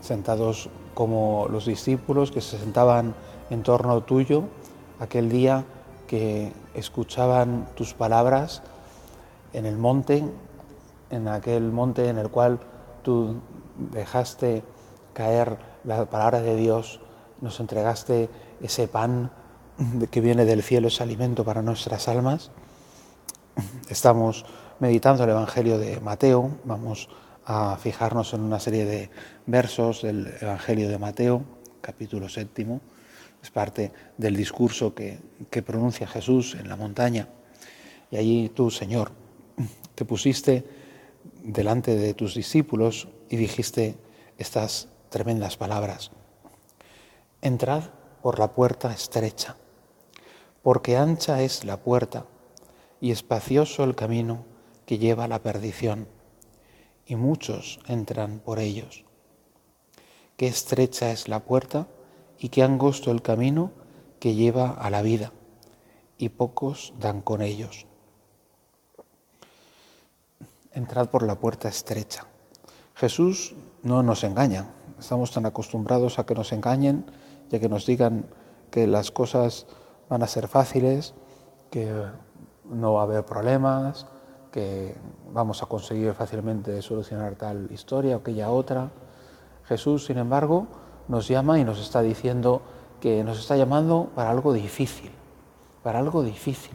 sentados como los discípulos que se sentaban en torno tuyo aquel día que escuchaban tus palabras en el monte, en aquel monte en el cual tú dejaste caer la palabra de Dios, nos entregaste ese pan que viene del cielo, ese alimento para nuestras almas. Estamos meditando el Evangelio de Mateo, vamos a fijarnos en una serie de versos del Evangelio de Mateo, capítulo séptimo. Es parte del discurso que, que pronuncia Jesús en la montaña. Y allí tú, Señor, te pusiste delante de tus discípulos y dijiste estas tremendas palabras. Entrad por la puerta estrecha, porque ancha es la puerta y espacioso el camino que lleva a la perdición y muchos entran por ellos. Qué estrecha es la puerta y qué angosto el camino que lleva a la vida, y pocos dan con ellos. Entrad por la puerta estrecha. Jesús no nos engaña. Estamos tan acostumbrados a que nos engañen y a que nos digan que las cosas van a ser fáciles, que no va a haber problemas, que vamos a conseguir fácilmente solucionar tal historia o aquella otra. Jesús, sin embargo, nos llama y nos está diciendo que nos está llamando para algo difícil, para algo difícil.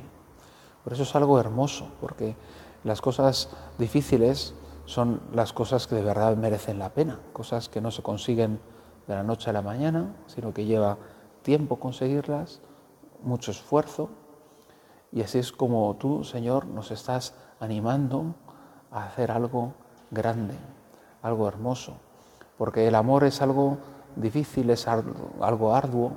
Por eso es algo hermoso, porque las cosas difíciles son las cosas que de verdad merecen la pena, cosas que no se consiguen de la noche a la mañana, sino que lleva tiempo conseguirlas, mucho esfuerzo, y así es como tú, Señor, nos estás animando a hacer algo grande, algo hermoso, porque el amor es algo difícil, es algo arduo.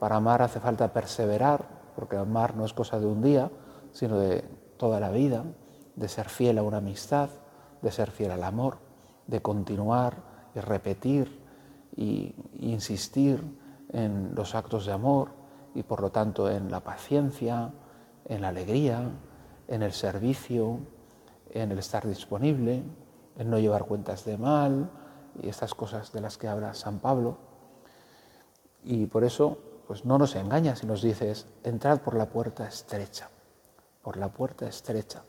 Para amar hace falta perseverar, porque amar no es cosa de un día, sino de toda la vida, de ser fiel a una amistad, de ser fiel al amor, de continuar y repetir y insistir en los actos de amor y por lo tanto en la paciencia, en la alegría, en el servicio, en el estar disponible, en no llevar cuentas de mal y estas cosas de las que habla San Pablo. Y por eso, pues no nos engañas si nos dices, entrad por la puerta estrecha, por la puerta estrecha.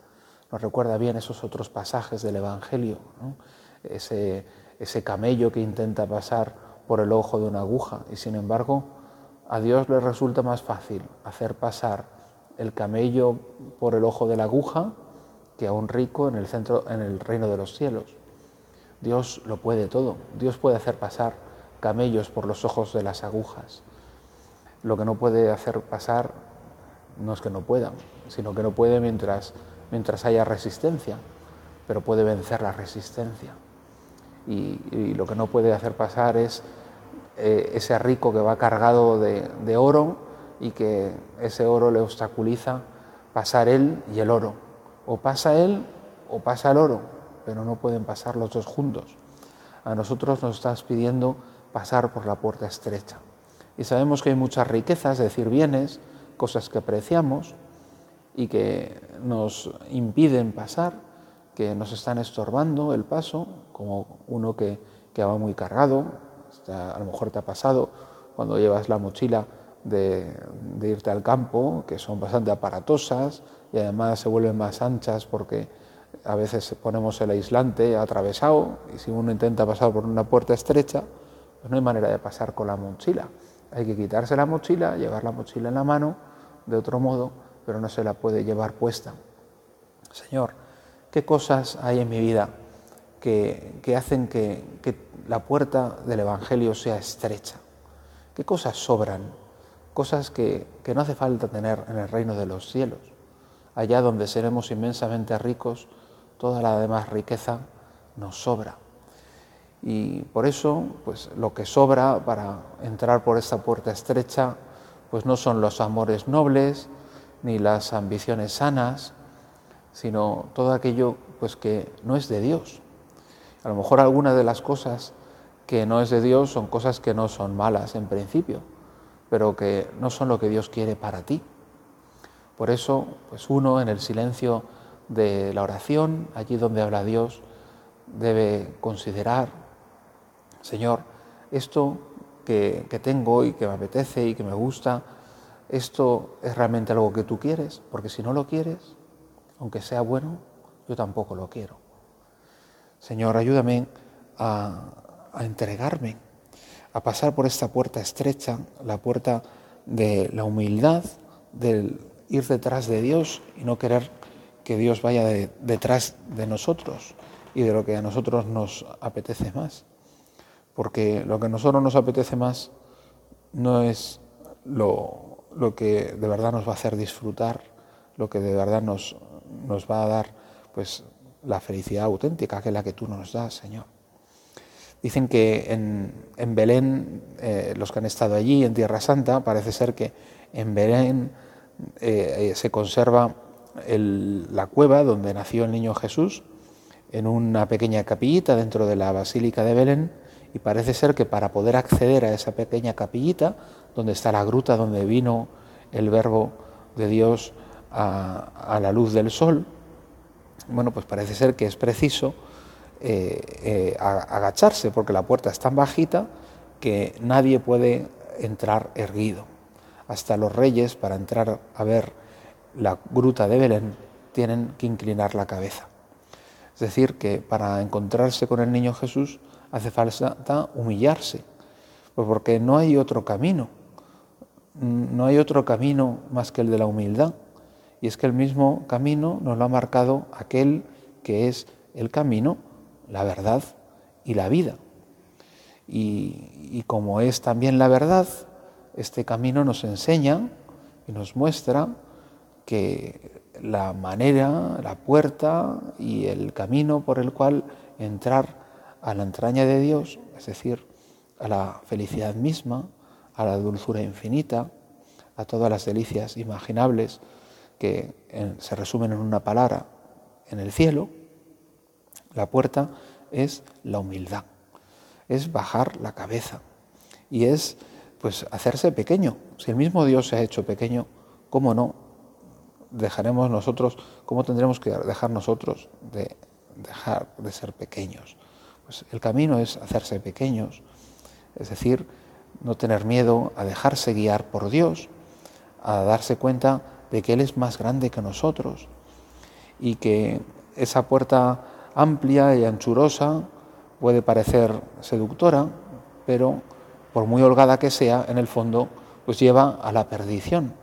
Nos recuerda bien esos otros pasajes del Evangelio, ese, ese camello que intenta pasar por el ojo de una aguja y sin embargo a Dios le resulta más fácil hacer pasar el camello por el ojo de la aguja que a un rico en el centro, en el reino de los cielos. Dios lo puede todo. Dios puede hacer pasar camellos por los ojos de las agujas. Lo que no puede hacer pasar no es que no pueda, sino que no puede mientras, mientras haya resistencia, pero puede vencer la resistencia. Y, lo que no puede hacer pasar es eh, ese rico que va cargado de oro y que ese oro le obstaculiza pasar él y el oro. O pasa él o pasa el oro, pero no pueden pasar los dos juntos. A nosotros nos estás pidiendo pasar por la puerta estrecha. Y sabemos que hay muchas riquezas, es decir, bienes, cosas que apreciamos y que nos impiden pasar, que nos están estorbando el paso, como uno que, que va muy cargado, a lo mejor te ha pasado cuando llevas la mochila de, irte al campo, que son bastante aparatosas y además se vuelven más anchas porque a veces ponemos el aislante atravesado y si uno intenta pasar por una puerta estrecha, pues no hay manera de pasar con la mochila. Hay que quitarse la mochila, llevar la mochila en la mano de otro modo, pero no se la puede llevar puesta. Señor, ¿qué cosas hay en mi vida que, hacen que la puerta del Evangelio sea estrecha? ¿Qué cosas sobran? Cosas que, no hace falta tener en el reino de los cielos. Allá donde seremos inmensamente ricos, toda la demás riqueza nos sobra. Y por eso, pues lo que sobra para entrar por esta puerta estrecha, pues no son los amores nobles ni las ambiciones sanas, sino todo aquello pues que no es de Dios. A lo mejor algunas de las cosas que no es de Dios son cosas que no son malas en principio, pero que no son lo que Dios quiere para ti. Por eso, pues uno en el silencio de la oración, allí donde habla Dios, debe considerar, Señor, esto que, tengo y que me apetece y que me gusta, esto es realmente algo que tú quieres, porque si no lo quieres, aunque sea bueno, yo tampoco lo quiero. Señor, ayúdame a, entregarme, a pasar por esta puerta estrecha, la puerta de la humildad, del ir detrás de Dios y no querer que Dios vaya detrás de nosotros y de lo que a nosotros nos apetece más. Porque lo que a nosotros nos apetece más no es lo, lo que de verdad nos va a hacer disfrutar, lo que de verdad nos, nos va a dar pues la felicidad auténtica que es la que tú nos das, Señor. Dicen que en, Belén, eh, los que han estado allí, en Tierra Santa, parece ser que en Belén eh, se conserva la cueva donde nació el niño Jesús, en una pequeña capillita dentro de la Basílica de Belén, y parece ser que para poder acceder a esa pequeña capillita, donde está la gruta donde vino el Verbo de Dios a, la luz del sol, bueno, pues parece ser que es preciso eh, eh, agacharse porque la puerta es tan bajita que nadie puede entrar erguido. Hasta los reyes, para entrar a ver la gruta de Belén, tienen que inclinar la cabeza. Es decir, que para encontrarse con el niño Jesús hace falta humillarse, pues porque no hay otro camino, no hay otro camino más que el de la humildad. Y es que el mismo camino nos lo ha marcado aquel que es el camino, la verdad y la vida. Y, como es también la verdad, este camino nos enseña y nos muestra que la manera, la puerta y el camino por el cual entrar a la entraña de Dios, es decir, a la felicidad misma, a la dulzura infinita, a todas las delicias imaginables, que se resumen en una palabra en el cielo, la puerta es la humildad, es bajar la cabeza y es pues hacerse pequeño. Si el mismo Dios se ha hecho pequeño, ¿cómo no dejaremos nosotros, cómo tendremos que dejar nosotros de dejar de ser pequeños? Pues el camino es hacerse pequeños, es decir, no tener miedo a dejarse guiar por Dios, a darse cuenta de que Él es más grande que nosotros y que esa puerta amplia y anchurosa puede parecer seductora, pero por muy holgada que sea, en el fondo, pues lleva a la perdición.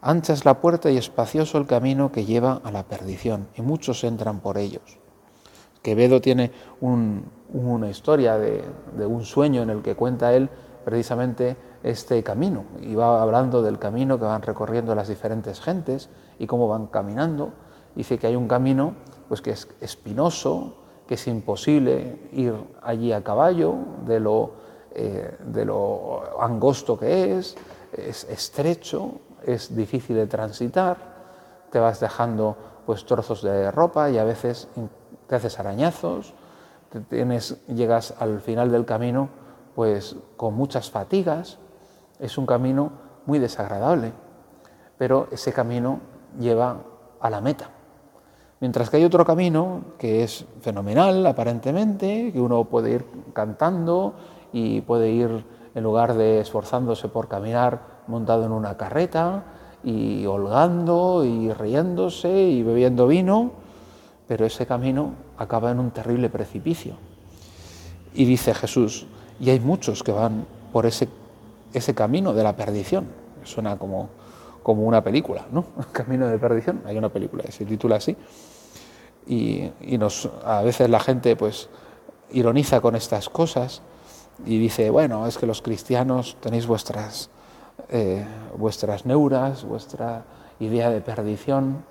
Ancha es la puerta y espacioso el camino que lleva a la perdición, y muchos entran por ellos. Quevedo tiene una historia de, de un sueño en el que cuenta él precisamente este camino y va hablando del camino que van recorriendo las diferentes gentes y cómo van caminando. Dice que hay un camino pues que es espinoso, que es imposible ir allí a caballo de lo, eh, de lo angosto que es, es estrecho, es difícil de transitar, te vas dejando pues trozos de ropa y a veces te haces arañazos, te tienes, llegas al final del camino pues con muchas fatigas, es un camino muy desagradable, pero ese camino lleva a la meta. Mientras que hay otro camino que es fenomenal aparentemente, que uno puede ir cantando y puede ir en lugar de esforzándose por caminar montado en una carreta y holgando y riéndose y bebiendo vino, pero ese camino acaba en un terrible precipicio. Y dice Jesús, y hay muchos que van por ese, ese camino de la perdición. Suena como, como una película, ¿no? Camino de perdición. Hay una película que se titula así. Y, a veces la gente pues ironiza con estas cosas y dice, bueno, es que los cristianos tenéis vuestras, eh, vuestras neuras, vuestra idea de perdición,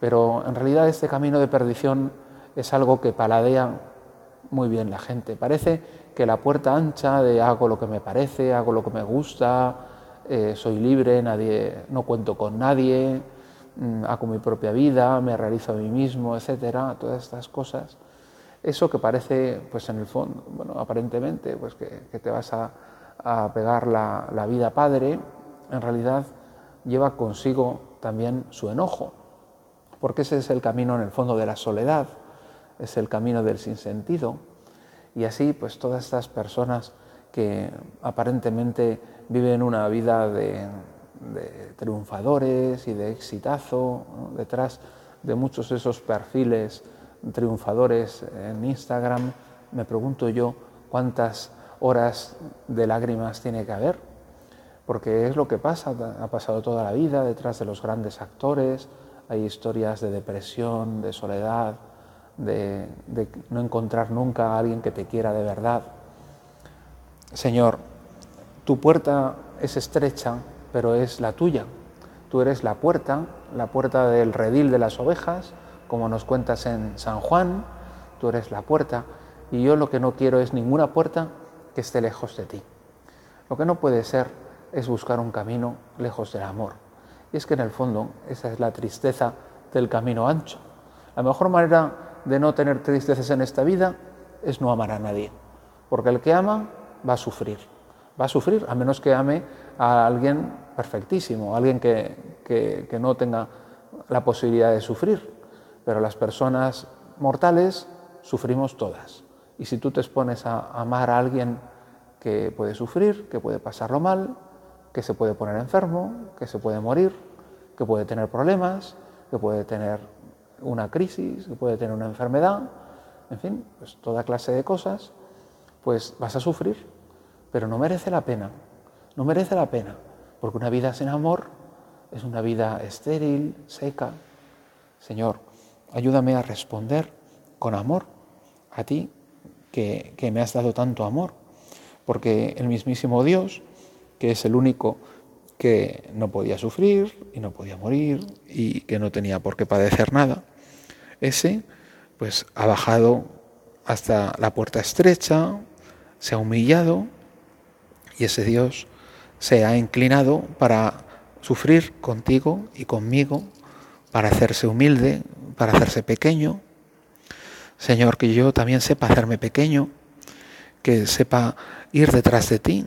pero en realidad este camino de perdición es algo que paladea muy bien la gente. Parece que la puerta ancha de hago lo que me parece, hago lo que me gusta, eh, soy libre, nadie, no cuento con nadie, mm, hago mi propia vida, me realizo a mí mismo, etcétera, todas estas cosas. Eso que parece, pues en el fondo, bueno, aparentemente, pues que, te vas a, pegar la, vida padre, en realidad lleva consigo también su enojo, porque ese es el camino en el fondo de la soledad, es el camino del sinsentido. Y así, pues todas estas personas que aparentemente viven una vida de, triunfadores y de exitazo, detrás de muchos de esos perfiles triunfadores en Instagram, me pregunto yo cuántas horas de lágrimas tiene que haber, porque es lo que pasa, ha pasado toda la vida detrás de los grandes actores, hay historias de depresión, de soledad, de, no encontrar nunca a alguien que te quiera de verdad. Señor, tu puerta es estrecha, pero es la tuya. Tú eres la puerta, la puerta del redil de las ovejas, como nos cuentas en San Juan, tú eres la puerta, y yo lo que no quiero es ninguna puerta que esté lejos de ti. Lo que no puede ser es buscar un camino lejos del amor. Y es que en el fondo esa es la tristeza del camino ancho. La mejor manera de no tener tristezas en esta vida es no amar a nadie, porque el que ama va a sufrir, va a sufrir a menos que ame a alguien perfectísimo, a alguien que, que, no tenga la posibilidad de sufrir, pero las personas mortales sufrimos todas. Y si tú te expones a amar a alguien que puede sufrir, que puede pasarlo mal, que se puede poner enfermo, que se puede morir, que puede tener problemas, que puede tener una crisis, que puede tener una enfermedad, en fin, pues toda clase de cosas, pues vas a sufrir, pero no merece la pena, no merece la pena, porque una vida sin amor es una vida estéril, seca. Señor, ayúdame a responder con amor a ti que, me has dado tanto amor, porque el mismísimo Dios, que es el único que no podía sufrir y no podía morir y que no tenía por qué padecer nada, ese pues ha bajado hasta la puerta estrecha, se ha humillado y ese Dios se ha inclinado para sufrir contigo y conmigo, para hacerse humilde, para hacerse pequeño. Señor, que yo también sepa hacerme pequeño, que sepa ir detrás de ti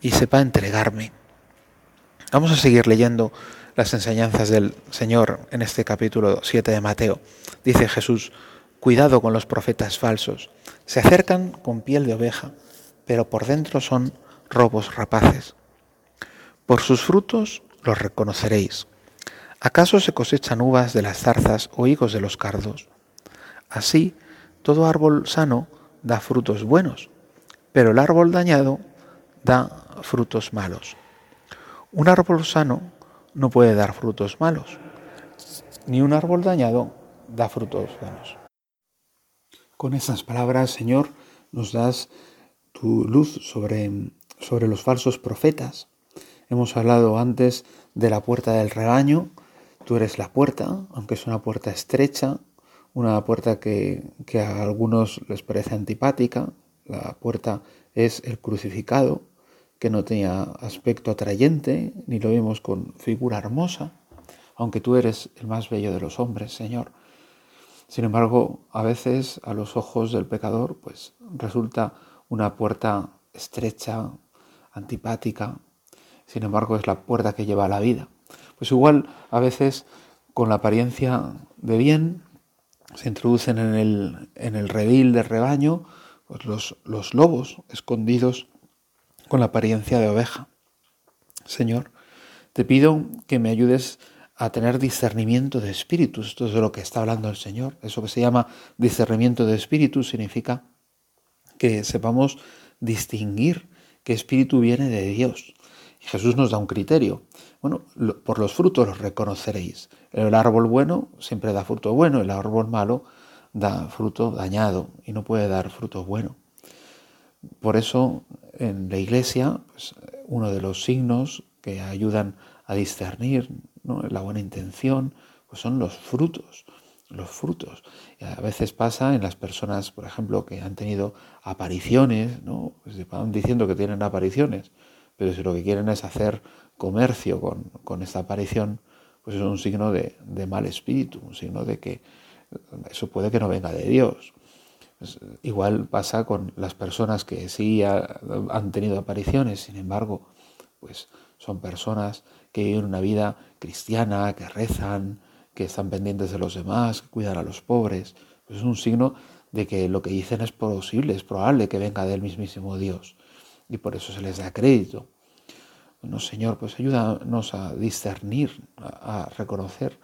y sepa entregarme. Vamos a seguir leyendo las enseñanzas del Señor en este capítulo 7 de Mateo. Dice Jesús, cuidado con los profetas falsos. Se acercan con piel de oveja, pero por dentro son robos rapaces. Por sus frutos los reconoceréis. ¿Acaso se cosechan uvas de las zarzas o higos de los cardos? Así, todo árbol sano da frutos buenos, pero el árbol dañado da frutos malos. Un árbol sano no puede dar frutos malos, ni un árbol dañado da frutos buenos. Con estas palabras, Señor, nos das tu luz sobre, sobre los falsos profetas. Hemos hablado antes de la puerta del rebaño. Tú eres la puerta, aunque es una puerta estrecha, una puerta que, que a algunos les parece antipática. La puerta es el crucificado, que no tenía aspecto atrayente, ni lo vimos con figura hermosa, aunque tú eres el más bello de los hombres, Señor. Sin embargo, a veces a los ojos del pecador, pues resulta una puerta estrecha, antipática, sin embargo es la puerta que lleva a la vida. Pues igual a veces con la apariencia de bien se introducen en el, en el del rebaño pues los, los lobos escondidos con la apariencia de oveja. Señor, te pido que me ayudes a tener discernimiento de espíritus. Esto es de lo que está hablando el Señor. Eso que se llama discernimiento de espíritus significa que sepamos distinguir qué espíritu viene de Dios. Jesús nos da un criterio. Bueno, por los frutos los reconoceréis. El árbol bueno siempre da fruto bueno, el árbol malo da fruto dañado y no puede dar fruto bueno. Por eso en la iglesia, pues, uno de los signos que ayudan a discernir la buena intención, pues son los frutos. los frutos. a veces pasa en las personas, por ejemplo, que han tenido apariciones, ¿no? Pues van diciendo que tienen apariciones, pero si lo que quieren es hacer comercio con, esta aparición, pues es un signo de, mal espíritu, un signo de que eso puede que no venga de Dios. Pues, igual pasa con las personas que sí han tenido apariciones, sin embargo, pues son personas que viven una vida cristiana, que rezan, que están pendientes de los demás, que cuidan a los pobres. Pues es un signo de que lo que dicen es posible, es probable que venga del mismísimo Dios. Y por eso se les da crédito. Bueno, Señor, pues ayúdanos a discernir, a, reconocer,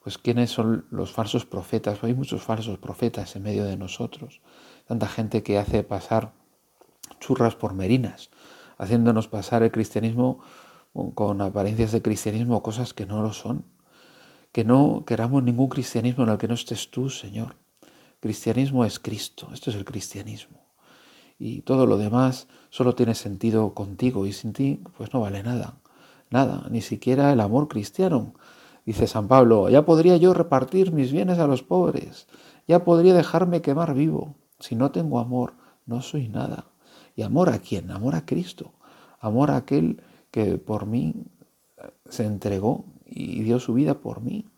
pues quiénes son los falsos profetas. Hay muchos falsos profetas en medio de nosotros. Tanta gente que hace pasar churras por merinas, haciéndonos pasar el cristianismo con apariencias de cristianismo, cosas que no lo son que no queramos ningún cristianismo en el que no estés tú, Señor. Cristianismo es Cristo, esto es el cristianismo. Y todo lo demás solo tiene sentido contigo y sin ti pues no vale nada, nada, ni siquiera el amor cristiano. Dice San Pablo, ya podría yo repartir mis bienes a los pobres, ya podría dejarme quemar vivo. Si no tengo amor, no soy nada. ¿Y amor a quién? Amor a Cristo, amor a aquel que por mí se entregó y dio su vida por mí.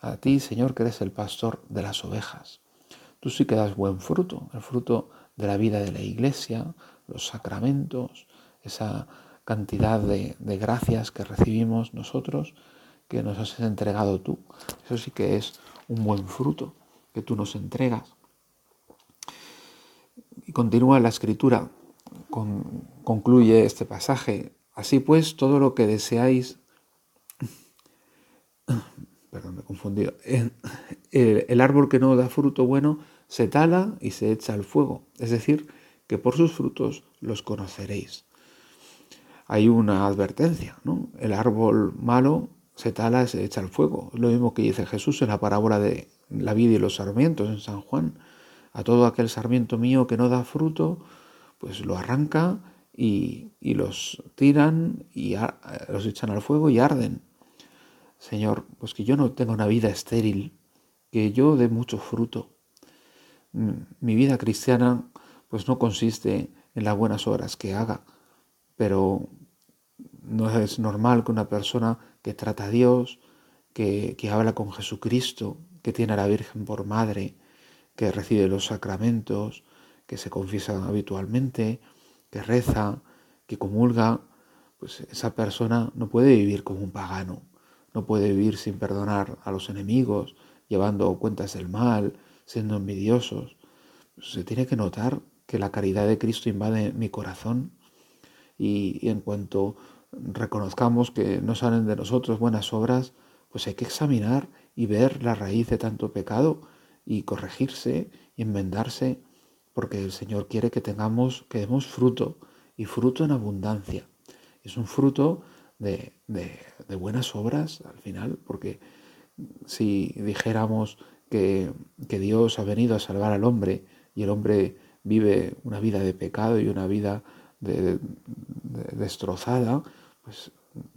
A ti, Señor, que eres el pastor de las ovejas. Tú sí que das buen fruto, el fruto de la vida de la iglesia, los sacramentos, esa cantidad de, gracias que recibimos nosotros, que nos has entregado tú. Eso sí que es un buen fruto que tú nos entregas. Y continúa la escritura, concluye este pasaje. Así pues, todo lo que deseáis perdón, me he confundido, el, árbol que no da fruto bueno se tala y se echa al fuego, es decir, que por sus frutos los conoceréis. Hay una advertencia, ¿no? El árbol malo se tala y se echa al fuego. lo mismo que dice Jesús en la parábola de la vida y los sarmientos en San Juan. A todo aquel sarmiento mío que no da fruto, pues lo arranca y, los tiran y los echan al fuego y arden. Señor, pues que yo no tenga una vida estéril, que yo dé mucho fruto. Mm, mi vida cristiana pues no consiste en las buenas obras que haga, pero no es normal que una persona que trata a Dios, que, que habla con Jesucristo, que tiene a la Virgen por madre, que recibe los sacramentos, que se confiesa habitualmente, que reza, que comulga, pues esa persona no puede vivir como un pagano, no puede vivir sin perdonar a los enemigos, llevando cuentas del mal, siendo envidiosos. Se tiene que notar que la caridad de Cristo invade mi corazón y, en cuanto reconozcamos que no salen de nosotros buenas obras, pues hay que examinar y ver la raíz de tanto pecado y corregirse y enmendarse, porque el Señor quiere que tengamos, que demos fruto y fruto en abundancia. Es un fruto de, buenas obras al final, porque si dijéramos que, Dios ha venido a salvar al hombre y el hombre vive una vida de pecado y una vida destrozada, pues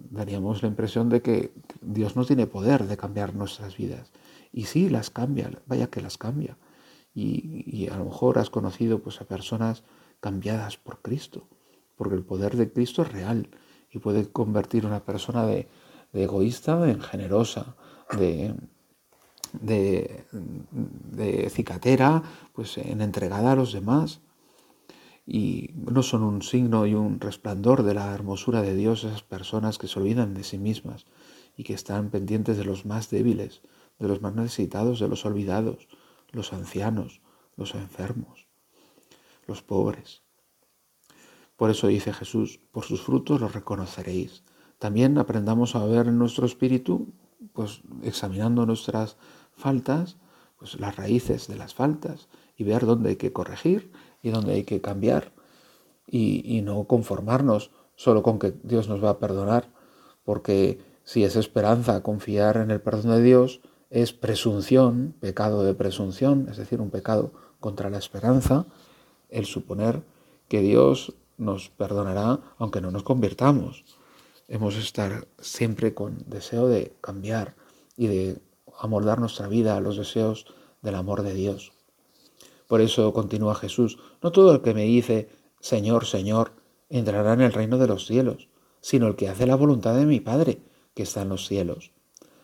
daríamos la impresión de que Dios no tiene poder de cambiar nuestras vidas. Y sí, las cambia, vaya que las cambia. Y, a lo mejor has conocido pues, a personas cambiadas por Cristo, porque el poder de Cristo es real y puede convertir una persona de, egoísta en generosa, de, de, cicatera, pues en entregada a los demás. Y no son un signo y un resplandor de la hermosura de Dios esas personas que se olvidan de sí mismas y que están pendientes de los más débiles, de los más necesitados, de los olvidados, los ancianos, los enfermos, los pobres. Por eso dice Jesús, por sus frutos los reconoceréis. También aprendamos a ver en nuestro espíritu, pues examinando nuestras faltas, pues las raíces de las faltas y ver dónde hay que corregir y dónde hay que cambiar y, y no conformarnos solo con que Dios nos va a perdonar, porque si es esperanza confiar en el perdón de Dios, es presunción, pecado de presunción, es decir, un pecado contra la esperanza, el suponer que Dios nos perdonará aunque no nos convirtamos. Hemos de estar siempre con deseo de cambiar y de amoldar nuestra vida a los deseos del amor de Dios. Por eso continúa Jesús, no todo el que me dice, Señor, Señor, entrará en el reino de los cielos, sino el que hace la voluntad de mi Padre, que está en los cielos.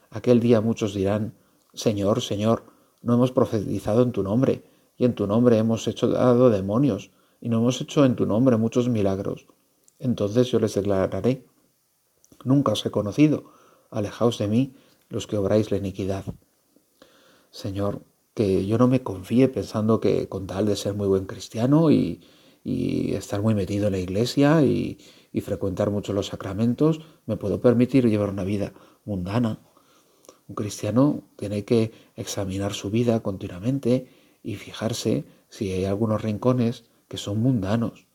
Aquel día muchos dirán, Señor, Señor, no hemos profetizado en tu nombre, y en tu nombre hemos hecho dado demonios, y no hemos hecho en tu nombre muchos milagros. Entonces yo les declararé, nunca os he conocido, alejaos de mí los que obráis la iniquidad. Señor, que yo no me confíe pensando que con tal de ser muy buen cristiano y, estar muy metido en la iglesia y, y frecuentar mucho los sacramentos, me puedo permitir llevar una vida mundana. Un cristiano tiene que examinar su vida continuamente y fijarse si hay algunos rincones que son mundanos.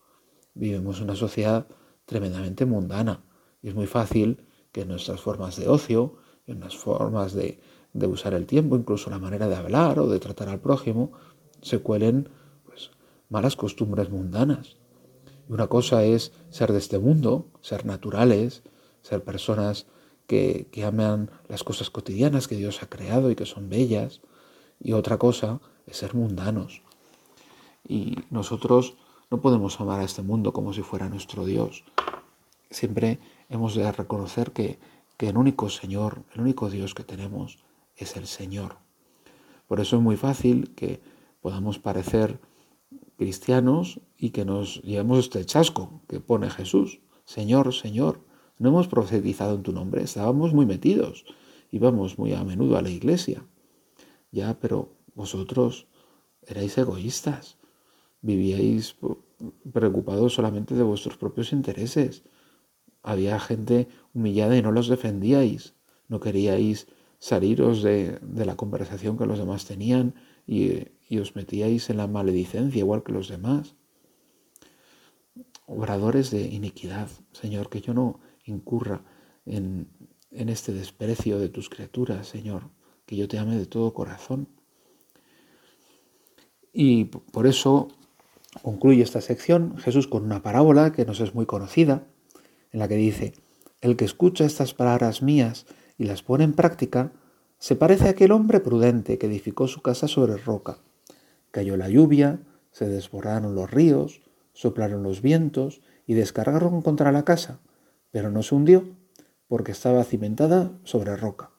Vivimos una sociedad tremendamente mundana y es muy fácil que nuestras formas de ocio, en las formas de, de, usar el tiempo, incluso la manera de hablar o de tratar al prójimo, se cuelen pues, malas costumbres mundanas. Y una cosa es ser de este mundo, ser naturales, ser personas que, aman las cosas cotidianas que Dios ha creado y que son bellas. Y otra cosa es ser mundanos. Y nosotros no podemos amar a este mundo como si fuera nuestro Dios. Siempre hemos de reconocer que, que el único Señor, el único Dios que tenemos es el Señor. Por eso es muy fácil que podamos parecer cristianos y que nos llevemos este chasco que pone Jesús. Señor, Señor, no hemos profetizado en tu nombre, estábamos muy metidos, íbamos muy a menudo a la iglesia. Ya, pero vosotros erais egoístas, vivíais preocupados solamente de vuestros propios intereses. Había gente humillada y no los defendíais, no queríais saliros de, de la conversación que los demás tenían y, y os metíais en la maledicencia igual que los demás. Obradores de iniquidad, Señor, que yo no incurra en, este desprecio de tus criaturas, Señor, que yo te ame de todo corazón. Y por eso concluye esta sección Jesús con una parábola que nos es muy conocida, en la que dice, el que escucha estas palabras mías y las pone en práctica, se parece a aquel hombre prudente que edificó su casa sobre roca. Cayó la lluvia, se desbordaron los ríos, soplaron los vientos y descargaron contra la casa, pero no se hundió, porque estaba cimentada sobre roca.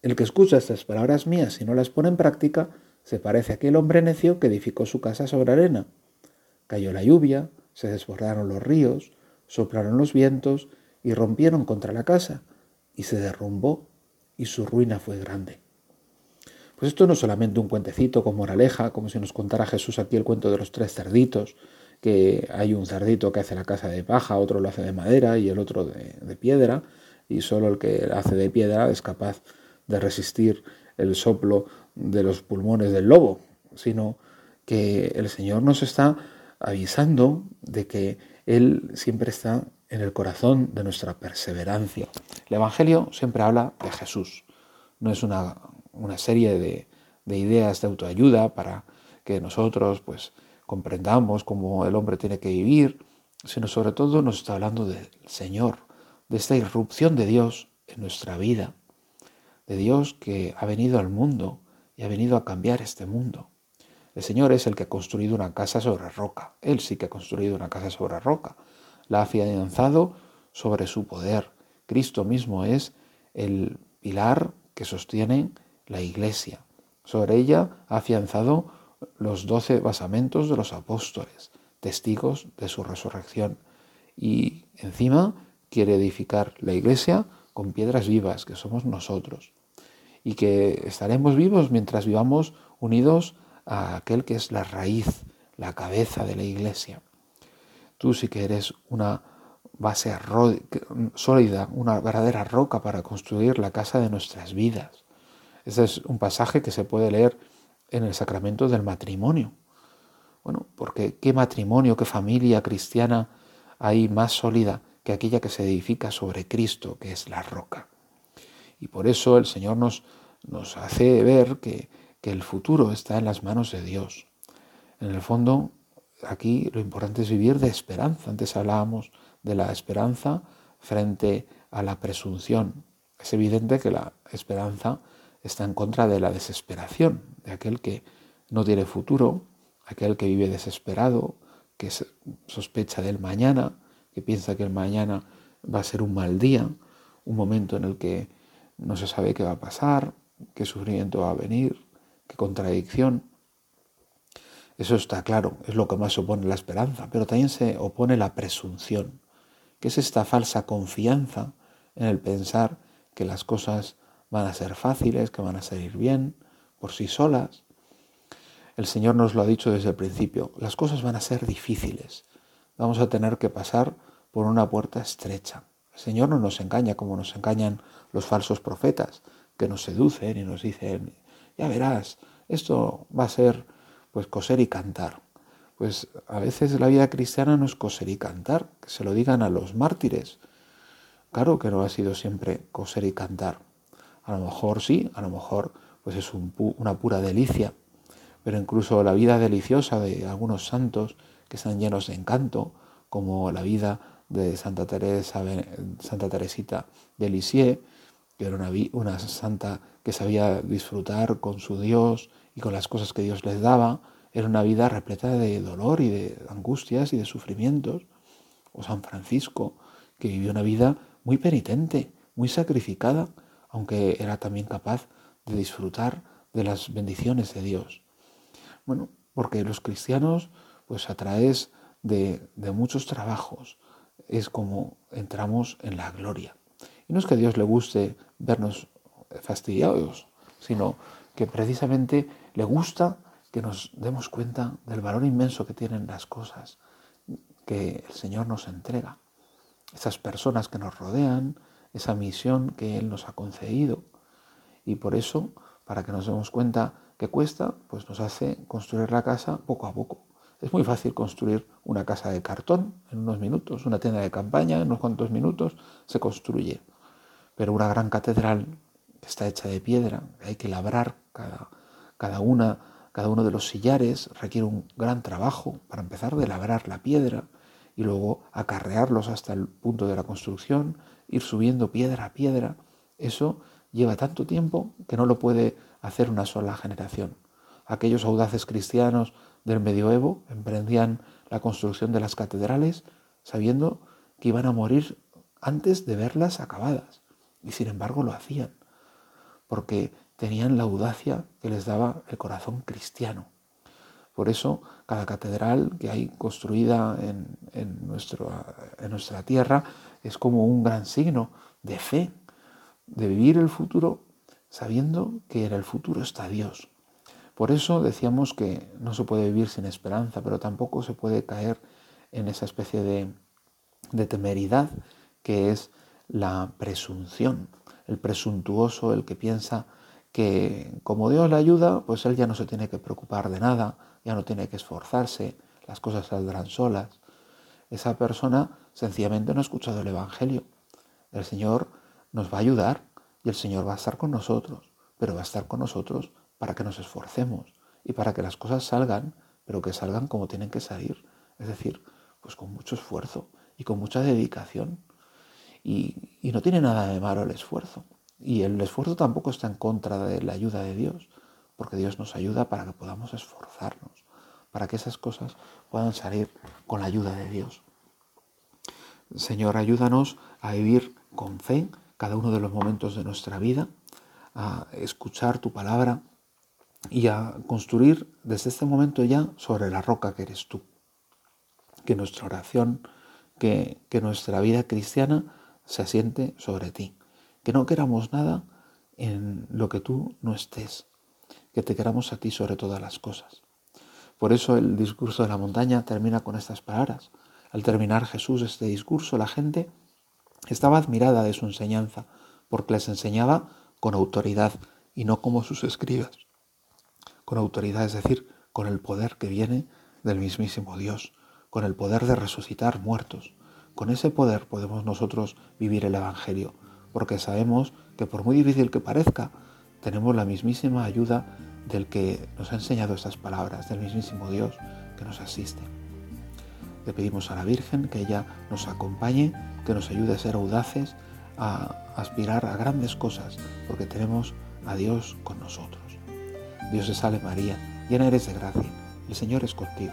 El que escucha estas palabras mías y no las pone en práctica, se parece a aquel hombre necio que edificó su casa sobre arena. Cayó la lluvia, se desbordaron los ríos, soplaron los vientos y rompieron contra la casa, y se derrumbó, y su ruina fue grande. Pues esto no es solamente un cuentecito con moraleja, como si nos contara Jesús aquí el cuento de los tres cerditos, que hay un cerdito que hace la casa de paja, otro lo hace de madera y el otro de, de piedra, y solo el que hace de piedra es capaz de resistir el soplo de los pulmones del lobo, sino que el Señor nos está avisando de que Él siempre está en el corazón de nuestra perseverancia. El Evangelio siempre habla de Jesús, no es una una serie de, ideas de autoayuda para que nosotros pues comprendamos cómo el hombre tiene que vivir, sino sobre todo nos está hablando del Señor, de esta irrupción de Dios en nuestra vida, de Dios que ha venido al mundo y ha venido a cambiar este mundo. El Señor es el que ha construido una casa sobre roca. Él sí que ha construido una casa sobre roca. La ha afianzado sobre su poder. Cristo mismo es el pilar que sostiene la Iglesia. Sobre ella ha afianzado los doce basamentos de los apóstoles, testigos de su resurrección. Y encima quiere edificar la Iglesia con piedras vivas, que somos nosotros. Y que estaremos vivos mientras vivamos unidos a aquel que es la raíz, la cabeza de la Iglesia. Tú sí que eres una base sólida, una verdadera roca para construir la casa de nuestras vidas. Este es un pasaje que se puede leer en el sacramento del matrimonio. Bueno, porque qué matrimonio, qué familia cristiana hay más sólida que aquella que se edifica sobre Cristo, que es la roca. Y por eso el Señor nos, nos hace ver que, que el futuro está en las manos de Dios. En el fondo, aquí lo importante es vivir de esperanza. Antes hablábamos de la esperanza frente a la presunción. Es evidente que la esperanza está en contra de la desesperación, de aquel que no tiene futuro, aquel que vive desesperado, que sospecha del mañana, que piensa que el mañana va a ser un mal día, un momento en el que no se sabe qué va a pasar, qué sufrimiento va a venir, qué contradicción. Eso está claro, es lo que más opone la esperanza, pero también se opone la presunción, que es esta falsa confianza en el pensar que las cosas van a ser fáciles, que van a salir bien por sí solas. El Señor nos lo ha dicho desde el principio, las cosas van a ser difíciles, vamos a tener que pasar por una puerta estrecha. El Señor no nos engaña como nos engañan los falsos profetas, que nos seducen y nos dicen, ya verás, esto va a ser pues coser y cantar. Pues a veces la vida cristiana no es coser y cantar, que se lo digan a los mártires. Claro que no ha sido siempre coser y cantar. A lo mejor sí, a lo mejor pues es una pura delicia, pero incluso la vida deliciosa de algunos santos que están llenos de encanto, como la vida de Santa Teresa, Santa Teresita de Lisieux, que era una, una santa que sabía disfrutar con su Dios y con las cosas que Dios les daba, era una vida repleta de dolor y de angustias y de sufrimientos. O San Francisco, que vivió una vida muy penitente, muy sacrificada, aunque era también capaz de disfrutar de las bendiciones de Dios. Bueno, porque los cristianos, pues a través de, muchos trabajos, es como entramos en la gloria. Y no es que a Dios le guste vernos fastidiados, sino que precisamente le gusta que nos demos cuenta del valor inmenso que tienen las cosas que el Señor nos entrega, esas personas que nos rodean, esa misión que Él nos ha concedido. Y por eso, para que nos demos cuenta que cuesta, pues nos hace construir la casa poco a poco. Es muy fácil construir una casa de cartón en unos minutos, una tienda de campaña en unos cuantos minutos se construye. Pero una gran catedral está hecha de piedra, hay que labrar cada, cada, una, cada uno de los sillares, requiere un gran trabajo para empezar de labrar la piedra y luego acarrearlos hasta el punto de la construcción, ir subiendo piedra a piedra. Eso lleva tanto tiempo que no lo puede hacer una sola generación. Aquellos audaces cristianos del medioevo emprendían la construcción de las catedrales sabiendo que iban a morir antes de verlas acabadas. Y sin embargo lo hacían porque tenían la audacia que les daba el corazón cristiano. Por eso cada catedral que hay construida en, en, nuestra tierra es como un gran signo de fe, de vivir el futuro sabiendo que en el futuro está Dios. Por eso decíamos que no se puede vivir sin esperanza, pero tampoco se puede caer en esa especie de, de temeridad que es la presunción el presuntuoso, el que piensa que como Dios le ayuda, pues él ya no se tiene que preocupar de nada, ya no tiene que esforzarse, las cosas saldrán solas. Esa persona sencillamente no ha escuchado el Evangelio. El Señor nos va a ayudar y el Señor va a estar con nosotros, pero va a estar con nosotros para que nos esforcemos y para que las cosas salgan, pero que salgan como tienen que salir. Es decir, pues con mucho esfuerzo y con mucha dedicación. Y, no tiene nada de malo el esfuerzo. Y el esfuerzo tampoco está en contra de la ayuda de Dios, porque Dios nos ayuda para que podamos esforzarnos, para que esas cosas puedan salir con la ayuda de Dios. Señor, ayúdanos a vivir con fe cada uno de los momentos de nuestra vida, a escuchar tu palabra y a construir desde este momento ya sobre la roca que eres tú. Que nuestra oración, que, nuestra vida cristiana se asiente sobre ti. Que no queramos nada en lo que tú no estés, que te queramos a ti sobre todas las cosas. Por eso el discurso de la montaña termina con estas palabras. Al terminar Jesús este discurso, la gente estaba admirada de su enseñanza, porque les enseñaba con autoridad y no como sus escribas. Con autoridad, es decir, con el poder que viene del mismísimo Dios, con el poder de resucitar muertos, con ese poder podemos nosotros vivir el Evangelio, porque sabemos que por muy difícil que parezca, tenemos la mismísima ayuda del que nos ha enseñado estas palabras, del mismísimo Dios que nos asiste. Le pedimos a la Virgen que ella nos acompañe, que nos ayude a ser audaces, a aspirar a grandes cosas, porque tenemos a Dios con nosotros. Dios te salve María, llena eres de gracia, el Señor es contigo,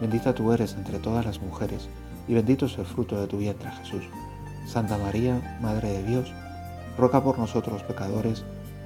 bendita tú eres entre todas las mujeres, y bendito es el fruto de tu vientre Jesús. Santa María, Madre de Dios, ruega por nosotros pecadores,